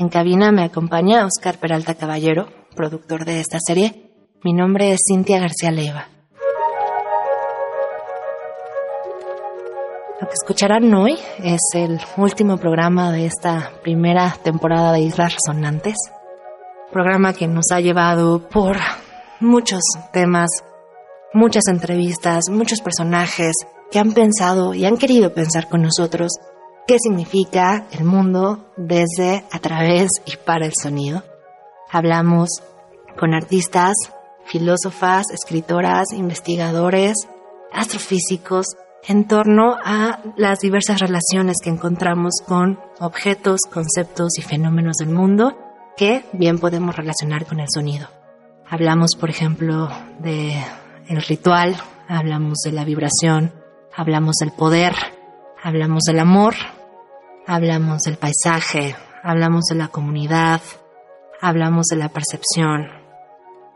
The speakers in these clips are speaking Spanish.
En cabina me acompaña Oscar Peralta Caballero, productor de esta serie. Mi nombre es Cintia García Leiva. Lo que escucharán hoy es el último programa de esta primera temporada de Islas Resonantes. Programa que nos ha llevado por muchos temas, muchas entrevistas, muchos personajes que han pensado y han querido pensar con nosotros qué significa el mundo desde, a través y para el sonido. Hablamos con artistas, filósofas, escritoras, investigadores, astrofísicos, en torno a las diversas relaciones que encontramos con objetos, conceptos y fenómenos del mundo que bien podemos relacionar con el sonido. Hablamos, por ejemplo, de el ritual, hablamos de la vibración, hablamos del poder, hablamos del amor, hablamos del paisaje, hablamos de la comunidad, hablamos de la percepción,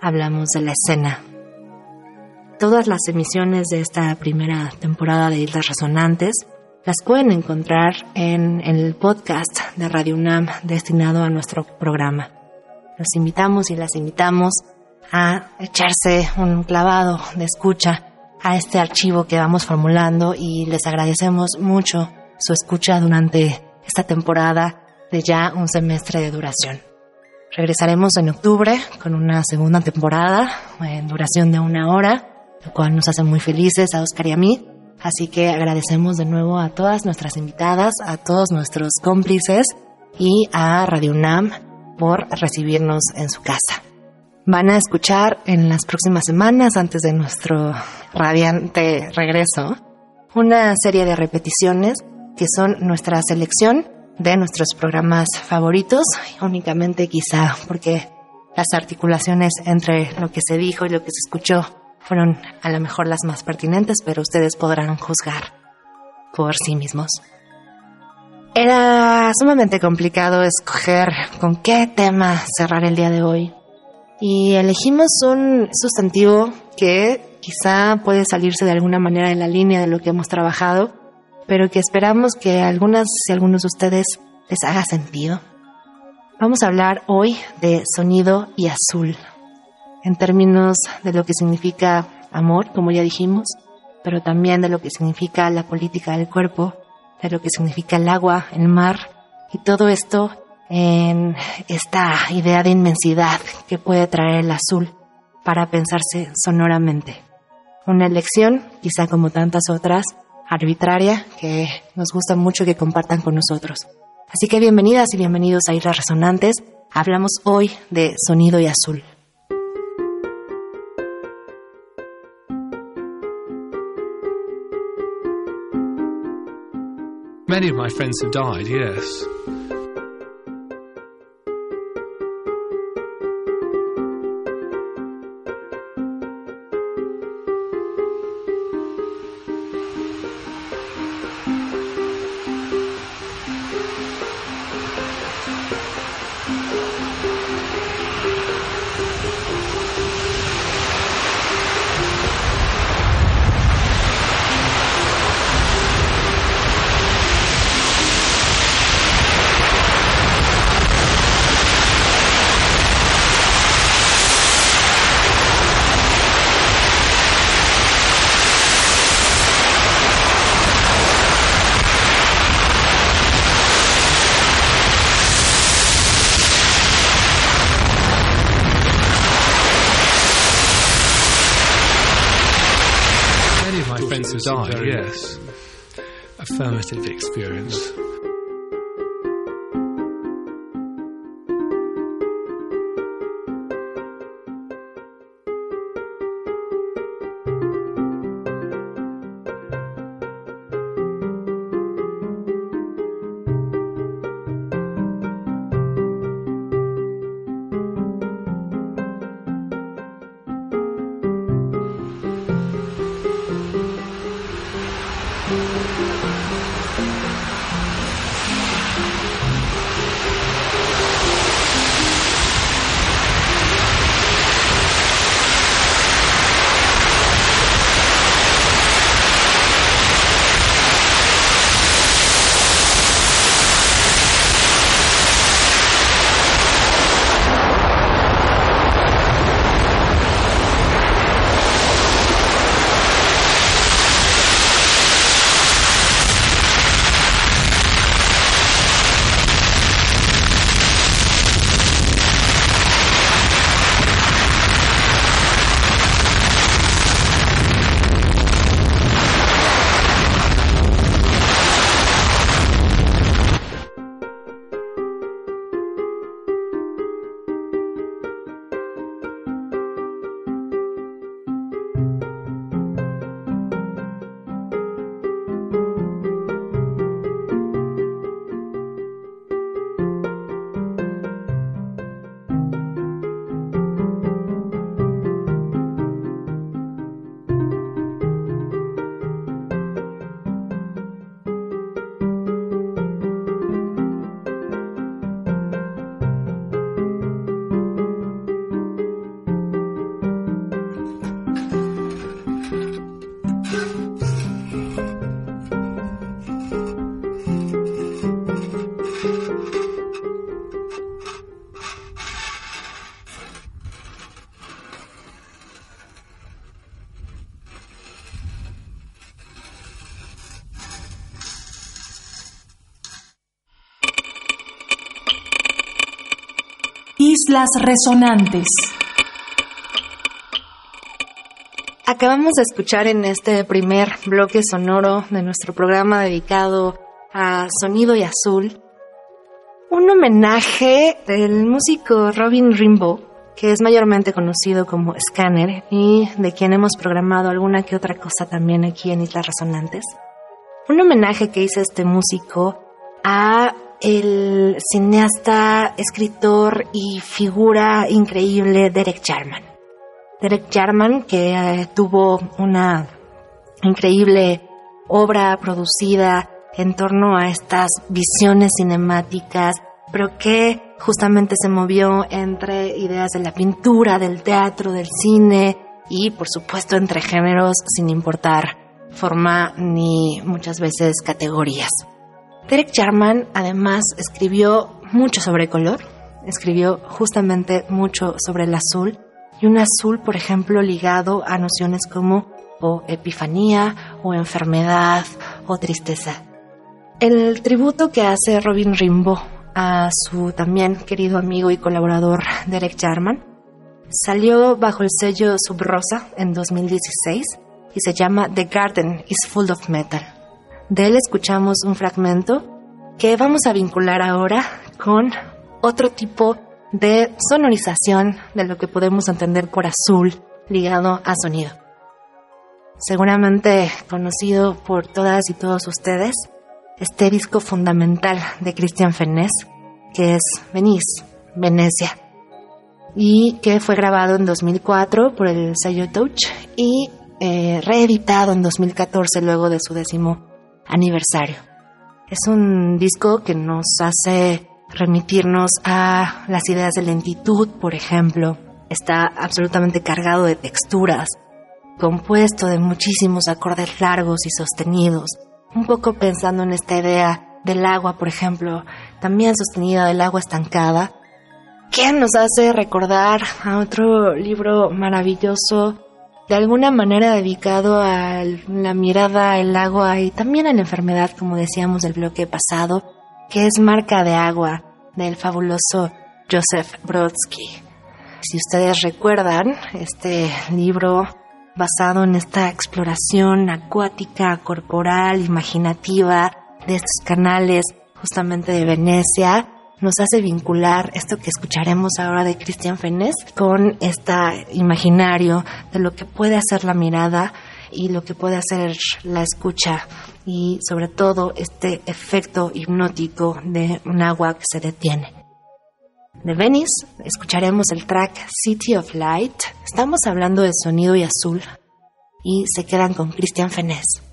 hablamos de la escena. Todas las emisiones de esta primera temporada de Islas Resonantes las pueden encontrar en el podcast de Radio UNAM destinado a nuestro programa. Los invitamos y las invitamos a echarse un clavado de escucha a este archivo que vamos formulando y les agradecemos mucho su escucha durante esta temporada de ya un semestre de duración. Regresaremos en octubre con una segunda temporada en duración de una hora, lo cual nos hace muy felices a Oscar y a mí. Así que agradecemos de nuevo a todas nuestras invitadas, a todos nuestros cómplices y a Radio UNAM por recibirnos en su casa. Van a escuchar en las próximas semanas, antes de nuestro radiante regreso, una serie de repeticiones que son nuestra selección de nuestros programas favoritos, únicamente quizá porque las articulaciones entre lo que se dijo y lo que se escuchó fueron a lo mejor las más pertinentes, pero ustedes podrán juzgar por sí mismos. Era sumamente complicado escoger con qué tema cerrar el día de hoy y elegimos un sustantivo que quizá puede salirse de alguna manera de la línea de lo que hemos trabajado, pero que esperamos que algunas y algunos de ustedes les haga sentido. Vamos a hablar hoy de sonido y azul, en términos de lo que significa amor, como ya dijimos, pero también de lo que significa la política del cuerpo, de lo que significa el agua, el mar, y todo esto en esta idea de inmensidad que puede traer el azul para pensarse sonoramente. Una elección, quizá como tantas otras, arbitraria que nos gusta mucho que compartan con nosotros. Así que bienvenidas y bienvenidos a Islas Resonantes. Hablamos hoy de sonido y azul. Many of my friends have died, yes. Of my friends have died, yes. Affirmative experience. Islas Resonantes. Acabamos de escuchar en este primer bloque sonoro de nuestro programa dedicado a Sonido y Azul un homenaje del músico Robin Rimbaud, que es mayormente conocido como Scanner y de quien hemos programado alguna que otra cosa también aquí en Islas Resonantes. Un homenaje que hizo este músico a el cineasta, escritor y figura increíble Derek Jarman. Derek Jarman que eh, tuvo una increíble obra producida en torno a estas visiones cinemáticas, pero que justamente se movió entre ideas de la pintura, del teatro, del cine y por supuesto entre géneros sin importar forma ni muchas veces categorías. Derek Jarman además escribió mucho sobre color, escribió justamente mucho sobre el azul y un azul, por ejemplo, ligado a nociones como o epifanía o enfermedad o tristeza. El tributo que hace Robin Rimbaud a su también querido amigo y colaborador Derek Jarman salió bajo el sello Subrosa en 2016 y se llama The Garden is Full of Metal. De él escuchamos un fragmento que vamos a vincular ahora con otro tipo de sonorización de lo que podemos entender por azul ligado a sonido. Seguramente conocido por todas y todos ustedes, este disco fundamental de Christian Fennesz, que es Venice, Venecia, y que fue grabado en 2004 por el sello Touch y eh, reeditado en 2014 luego de su décimo aniversario. Es un disco que nos hace remitirnos a las ideas de lentitud, por ejemplo. Está absolutamente cargado de texturas, compuesto de muchísimos acordes largos y sostenidos, un poco pensando en esta idea del agua, por ejemplo, también sostenida del agua estancada, que nos hace recordar a otro libro maravilloso, de alguna manera dedicado a la mirada al agua y también a la enfermedad, como decíamos del bloque pasado, que es Marca de Agua, del fabuloso Joseph Brodsky. Si ustedes recuerdan, este libro basado en esta exploración acuática, corporal, imaginativa de estos canales justamente de Venecia, nos hace vincular esto que escucharemos ahora de Christian Fennesz con este imaginario de lo que puede hacer la mirada y lo que puede hacer la escucha y sobre todo este efecto hipnótico de un agua que se detiene de Venice escucharemos el track City of Light. Estamos hablando de sonido y azul y se quedan con Christian Fennesz.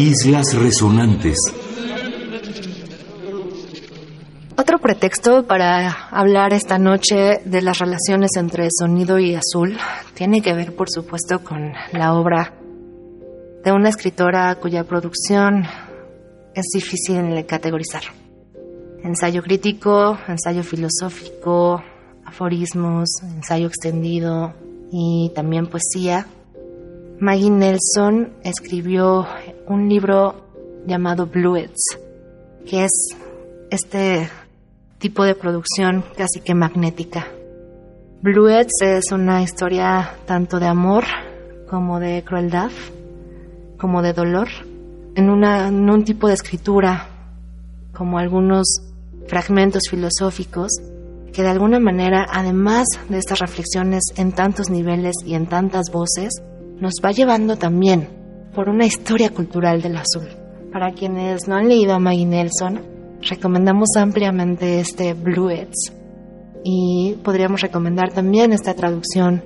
Islas Resonantes. Otro pretexto para hablar esta noche de las relaciones entre sonido y azul tiene que ver, por supuesto, con la obra de una escritora cuya producción es difícil de categorizar. Ensayo crítico, ensayo filosófico, aforismos, ensayo extendido y también poesía. Maggie Nelson escribió un libro llamado Bluets, que es este tipo de producción casi que magnética. Bluets es una historia tanto de amor como de crueldad, como de dolor, en, una, en un tipo de escritura, como algunos fragmentos filosóficos, que de alguna manera, además de estas reflexiones en tantos niveles y en tantas voces, nos va llevando también por una historia cultural del azul. Para quienes no han leído a Maggie Nelson, recomendamos ampliamente este Bluets y podríamos recomendar también esta traducción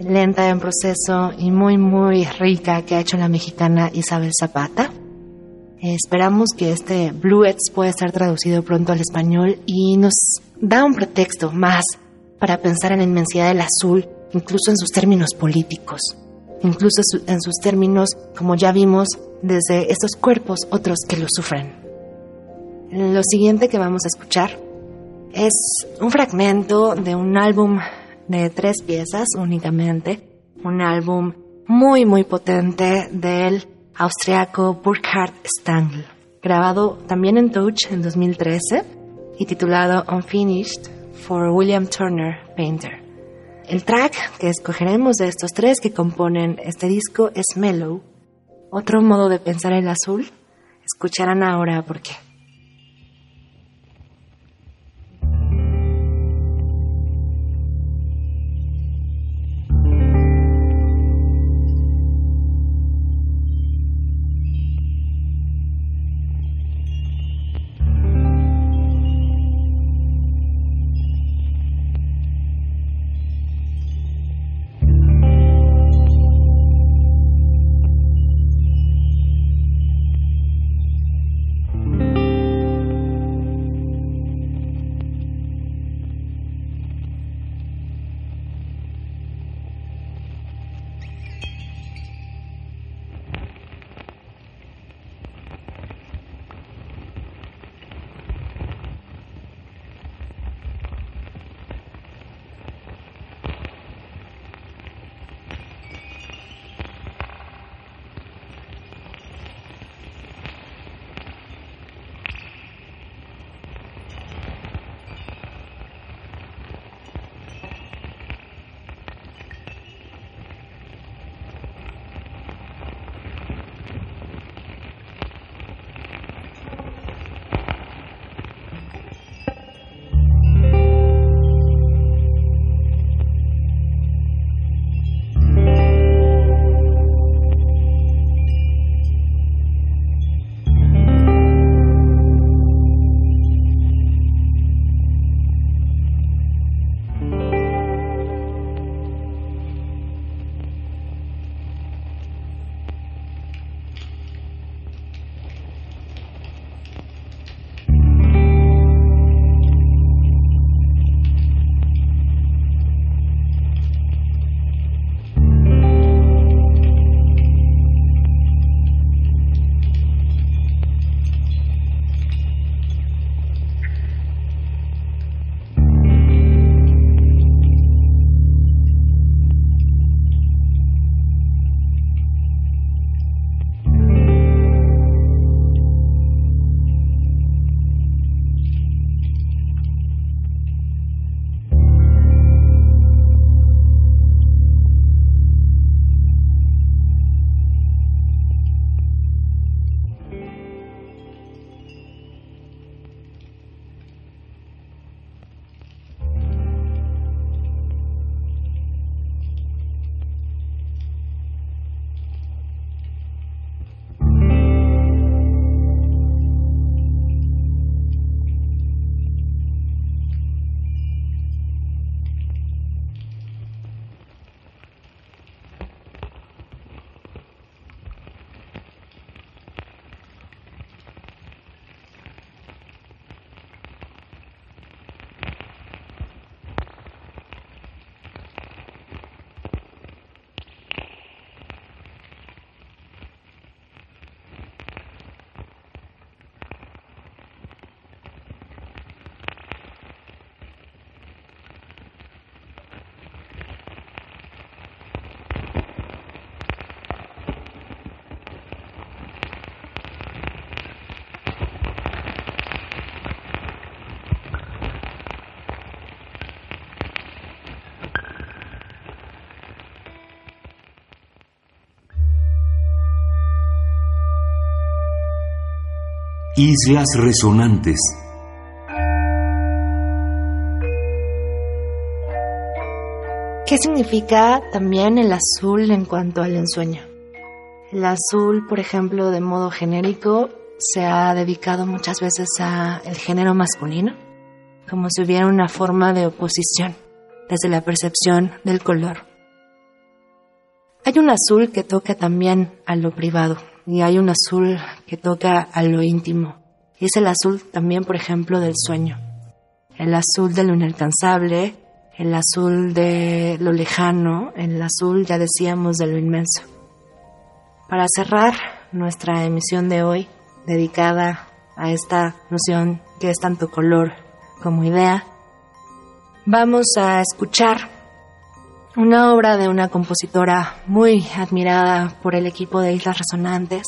lenta en proceso y muy muy rica que ha hecho la mexicana Isabel Zapata. Esperamos que este Bluets pueda estar traducido pronto al español y nos da un pretexto más para pensar en la inmensidad del azul, incluso en sus términos políticos, incluso en sus términos, como ya vimos, desde estos cuerpos otros que lo sufren. Lo siguiente que vamos a escuchar es un fragmento de un álbum de tres piezas únicamente, un álbum muy muy potente del austriaco Burkhard Stangl, grabado también en Touch en 2013 y titulado Unfinished for William Turner Painter. El track que escogeremos de estos tres que componen este disco es Mellow, otro modo de pensar el azul. Escucharán ahora por qué. Islas Resonantes. ¿Qué significa también el azul en cuanto al ensueño? El azul, por ejemplo, de modo genérico, se ha dedicado muchas veces a el género masculino, como si hubiera una forma de oposición desde la percepción del color. Hay un azul que toca también a lo privado y hay un azul que toca a lo íntimo. Y es el azul también, por ejemplo, del sueño. El azul de lo inalcanzable, el azul de lo lejano, el azul, ya decíamos, de lo inmenso. Para cerrar nuestra emisión de hoy, dedicada a esta noción que es tanto color como idea, vamos a escuchar una obra de una compositora muy admirada por el equipo de Islas Resonantes,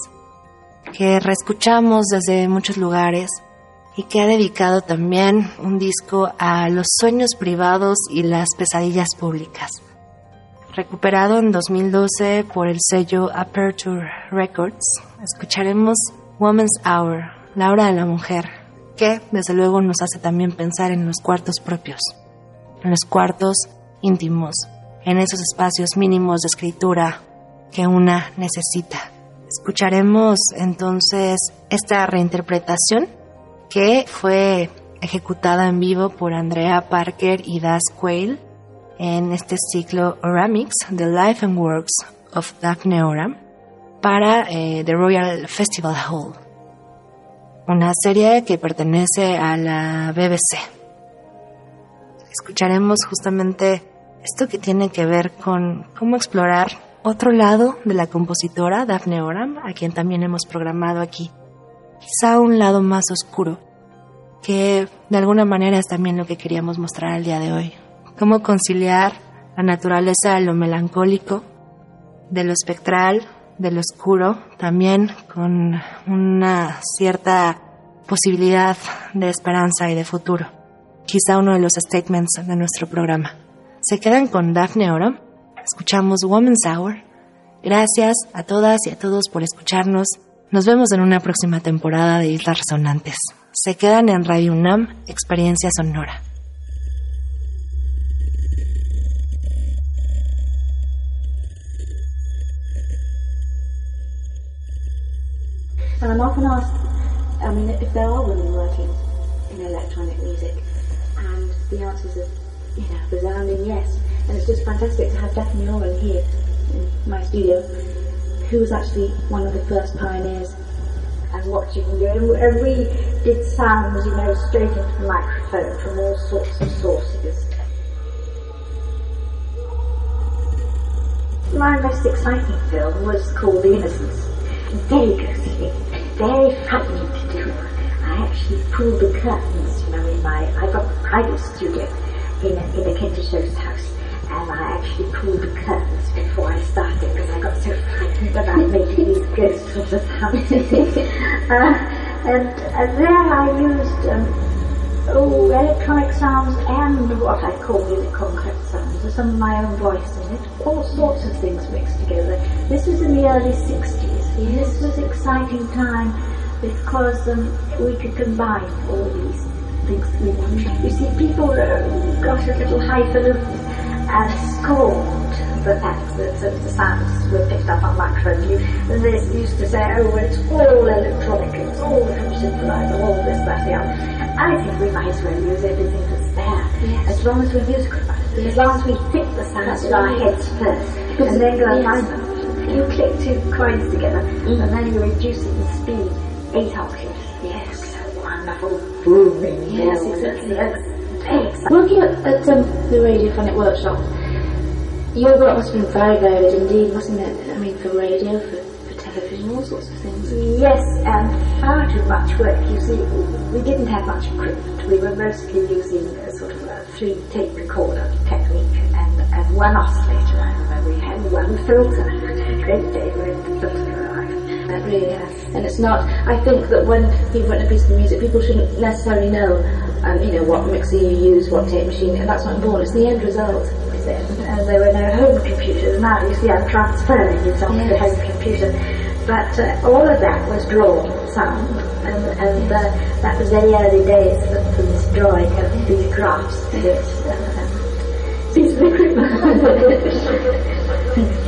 que reescuchamos desde muchos lugares y que ha dedicado también un disco a los sueños privados y las pesadillas públicas. Recuperado en 2012 por el sello Aperture Records, escucharemos Woman's Hour, la hora de la mujer, que desde luego nos hace también pensar en los cuartos propios, en los cuartos íntimos, en esos espacios mínimos de escritura que una necesita. Escucharemos entonces esta reinterpretación que fue ejecutada en vivo por Andrea Parker y Das Quayle en este ciclo Oramix, The Life and Works of Daphne Oram, para eh, The Royal Festival Hall, una serie que pertenece a la BBC. Escucharemos justamente esto que tiene que ver con cómo explorar otro lado de la compositora Daphne Oram, a quien también hemos programado aquí. Quizá un lado más oscuro, que de alguna manera es también lo que queríamos mostrar el día de hoy. Cómo conciliar la naturaleza de lo melancólico, de lo espectral, de lo oscuro, también con una cierta posibilidad de esperanza y de futuro. Quizá uno de los statements de nuestro programa. Se quedan con Daphne Oram. Escuchamos Woman's Hour. Gracias a todas y a todos por escucharnos. Nos vemos en una próxima temporada de Islas Resonantes. Se quedan en Radio UNAM, Experiencia Sonora. And I'm often asked, I mean, if there are women working in electronic music, you know, resounding yes. And it's just fantastic to have Daphne Oren here in my studio, who was actually one of the first pioneers and what you can do. And, and we did sounds, you know, straight into the microphone from all sorts of sources. My most exciting film was called The Innocents. Very ghostly, very frightening to do. I actually pulled the curtains, you know, in my, I got a private studio in a, in a Kentish house and I actually pulled the curtains before I started because I got so frightened about making these ghosts of the uh, and, and there I used um, oh, electronic sounds and what I call music concrete sounds, with some of my own voice in it, all sorts of things mixed together. This was in the early 60s. This was exciting time because um, we could combine all these things. You see, people uh, got a little highfalutin and scorned the fact that, that the sounds were picked up on microphones. You, they used to say, oh, well, it's all electronic, it's all synthesizer, all this, that, the other. I think we might as well use everything that's there, yes. as long as we're musical about it. As long as we fit the sounds in our heads first, and then go and find them. You click two coins together, mm. and then you reduce it in speed, eight octaves. Yes, booming. Yes, exactly. Yes. Working at, at um, the radiophonic workshop, your work must have been very varied indeed, wasn't it? I mean, for radio, for, for television, all sorts of things. Yes, and far too much work. You see, we didn't have much equipment. We were mostly using a sort of a three tape recorder technique and, and one oscillator. I remember we had one filter. Great day the filter really has. And it's not, I think that when people write a piece of music, people shouldn't necessarily know um, you know, what mixer you use, what tape machine, and that's not important. It's the end result. And there were no home computers. Now you see I'm transferring it onto yes. the home computer. But uh, all of that was drawn sound, and, and uh, that was very early days for, for this drawing of these graphs to it. Uh, these